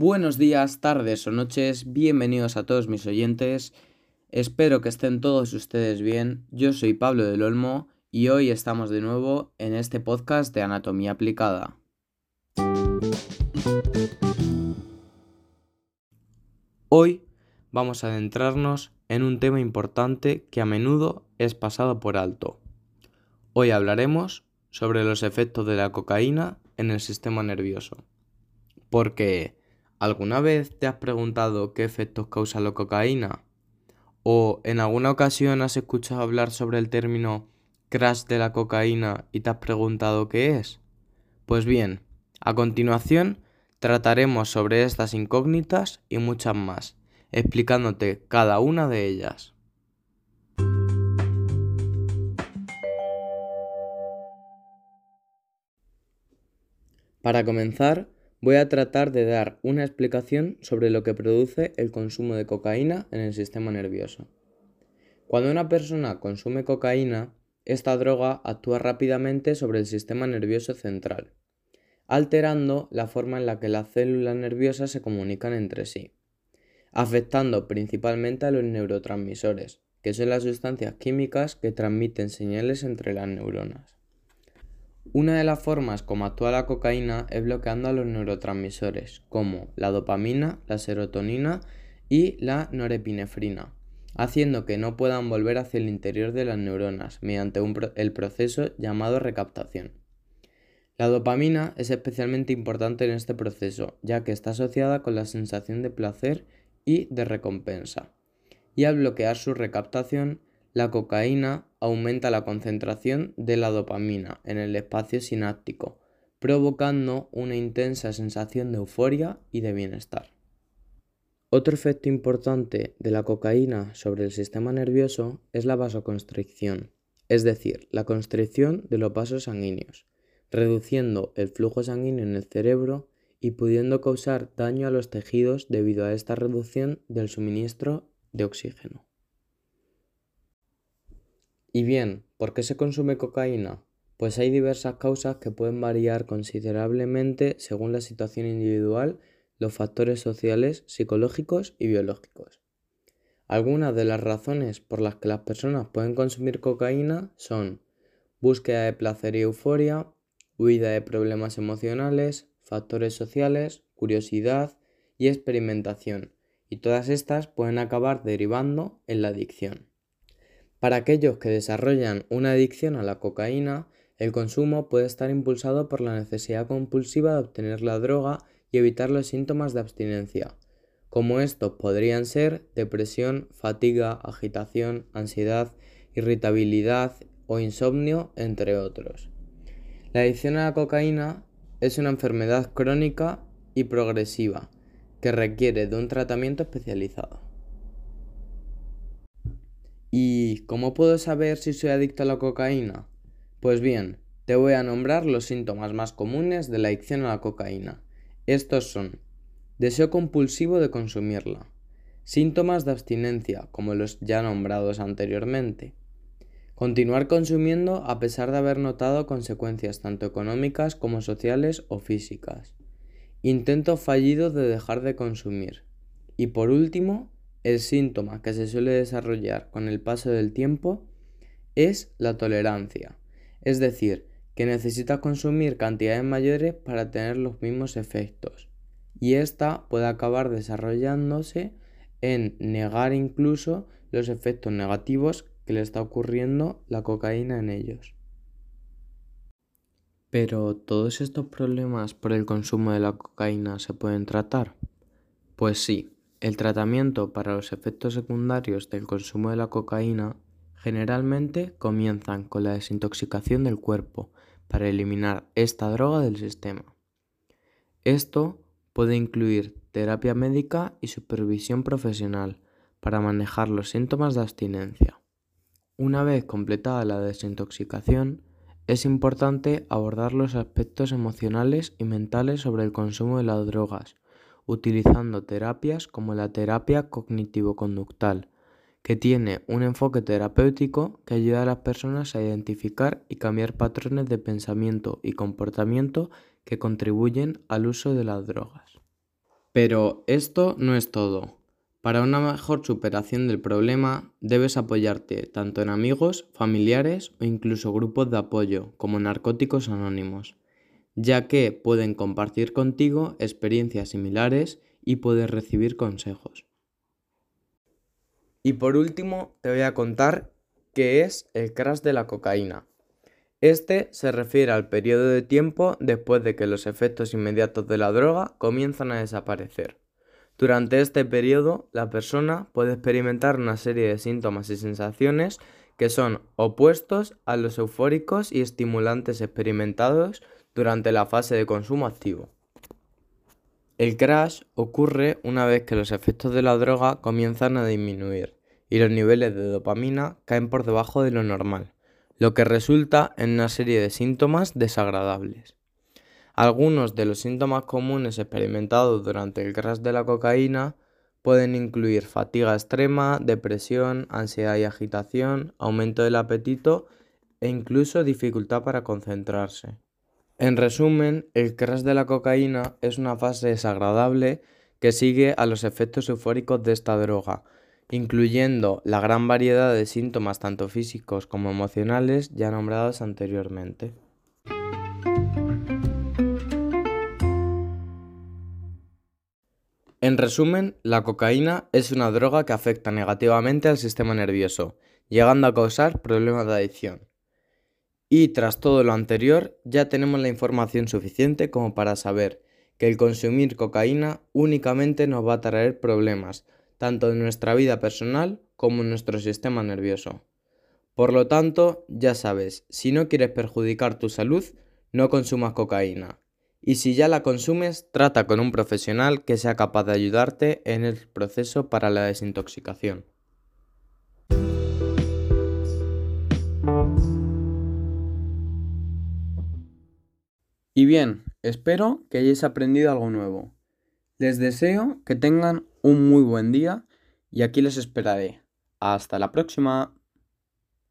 Buenos días, tardes o noches, bienvenidos a todos mis oyentes. Espero que estén todos ustedes bien. Yo soy Pablo del Olmo y hoy estamos de nuevo en este podcast de Anatomía Aplicada. Hoy vamos a adentrarnos en un tema importante que a menudo es pasado por alto. Hoy hablaremos sobre los efectos de la cocaína en el sistema nervioso. Porque, ¿alguna vez te has preguntado qué efectos causa la cocaína? ¿O en alguna ocasión has escuchado hablar sobre el término crash de la cocaína y te has preguntado qué es? Pues bien, a continuación trataremos sobre estas incógnitas y muchas más, explicándote cada una de ellas. Para comenzar, voy a tratar de dar una explicación sobre lo que produce el consumo de cocaína en el sistema nervioso. Cuando una persona consume cocaína, esta droga actúa rápidamente sobre el sistema nervioso central, alterando la forma en la que las células nerviosas se comunican entre sí, afectando principalmente a los neurotransmisores, que son las sustancias químicas que transmiten señales entre las neuronas. Una de las formas como actúa la cocaína es bloqueando a los neurotransmisores, como la dopamina, la serotonina y la norepinefrina, haciendo que no puedan volver hacia el interior de las neuronas mediante el proceso llamado recaptación. La dopamina es especialmente importante en este proceso, ya que está asociada con la sensación de placer y de recompensa. Y al bloquear su recaptación, la cocaína aumenta la concentración de la dopamina en el espacio sináptico, provocando una intensa sensación de euforia y de bienestar. Otro efecto importante de la cocaína sobre el sistema nervioso es la vasoconstricción, es decir, la constricción de los vasos sanguíneos, reduciendo el flujo sanguíneo en el cerebro y pudiendo causar daño a los tejidos debido a esta reducción del suministro de oxígeno. Y bien, ¿por qué se consume cocaína? Pues hay diversas causas que pueden variar considerablemente según la situación individual, los factores sociales, psicológicos y biológicos. Algunas de las razones por las que las personas pueden consumir cocaína son búsqueda de placer y euforia, huida de problemas emocionales, factores sociales, curiosidad y experimentación, y todas estas pueden acabar derivando en la adicción. Para aquellos que desarrollan una adicción a la cocaína, el consumo puede estar impulsado por la necesidad compulsiva de obtener la droga y evitar los síntomas de abstinencia, como estos podrían ser depresión, fatiga, agitación, ansiedad, irritabilidad o insomnio, entre otros. La adicción a la cocaína es una enfermedad crónica y progresiva que requiere de un tratamiento especializado. ¿Y cómo puedo saber si soy adicto a la cocaína? Pues bien, te voy a nombrar los síntomas más comunes de la adicción a la cocaína. Estos son deseo compulsivo de consumirla, síntomas de abstinencia, como los ya nombrados anteriormente, continuar consumiendo a pesar de haber notado consecuencias tanto económicas como sociales o físicas, intento fallido de dejar de consumir y por último, el síntoma que se suele desarrollar con el paso del tiempo es la tolerancia, es decir, que necesita consumir cantidades mayores para tener los mismos efectos, y esta puede acabar desarrollándose en negar incluso los efectos negativos que le está ocurriendo la cocaína en ellos. Pero ¿todos estos problemas por el consumo de la cocaína se pueden tratar? Pues sí, el tratamiento para los efectos secundarios del consumo de la cocaína generalmente comienzan con la desintoxicación del cuerpo para eliminar esta droga del sistema. Esto puede incluir terapia médica y supervisión profesional para manejar los síntomas de abstinencia. Una vez completada la desintoxicación, es importante abordar los aspectos emocionales y mentales sobre el consumo de las drogas utilizando terapias como la terapia cognitivo-conductual, que tiene un enfoque terapéutico que ayuda a las personas a identificar y cambiar patrones de pensamiento y comportamiento que contribuyen al uso de las drogas. Pero esto no es todo. Para una mejor superación del problema, debes apoyarte tanto en amigos, familiares o incluso grupos de apoyo, como narcóticos anónimos, ya que pueden compartir contigo experiencias similares y poder recibir consejos. Y por último, te voy a contar qué es el crash de la cocaína. Este se refiere al periodo de tiempo después de que los efectos inmediatos de la droga comienzan a desaparecer. Durante este periodo, la persona puede experimentar una serie de síntomas y sensaciones que son opuestos a los eufóricos y estimulantes experimentados durante la fase de consumo activo. El crash ocurre una vez que los efectos de la droga comienzan a disminuir y los niveles de dopamina caen por debajo de lo normal, lo que resulta en una serie de síntomas desagradables. Algunos de los síntomas comunes experimentados durante el crash de la cocaína pueden incluir fatiga extrema, depresión, ansiedad y agitación, aumento del apetito e incluso dificultad para concentrarse. En resumen, el crash de la cocaína es una fase desagradable que sigue a los efectos eufóricos de esta droga, incluyendo la gran variedad de síntomas tanto físicos como emocionales ya nombrados anteriormente. En resumen, la cocaína es una droga que afecta negativamente al sistema nervioso, llegando a causar problemas de adicción. Y tras todo lo anterior, ya tenemos la información suficiente como para saber que el consumir cocaína únicamente nos va a traer problemas, tanto en nuestra vida personal como en nuestro sistema nervioso. Por lo tanto, ya sabes, si no quieres perjudicar tu salud, no consumas cocaína y si ya la consumes, trata con un profesional que sea capaz de ayudarte en el proceso para la desintoxicación. Y bien, espero que hayáis aprendido algo nuevo. Les deseo que tengan un muy buen día y aquí les esperaré. Hasta la próxima.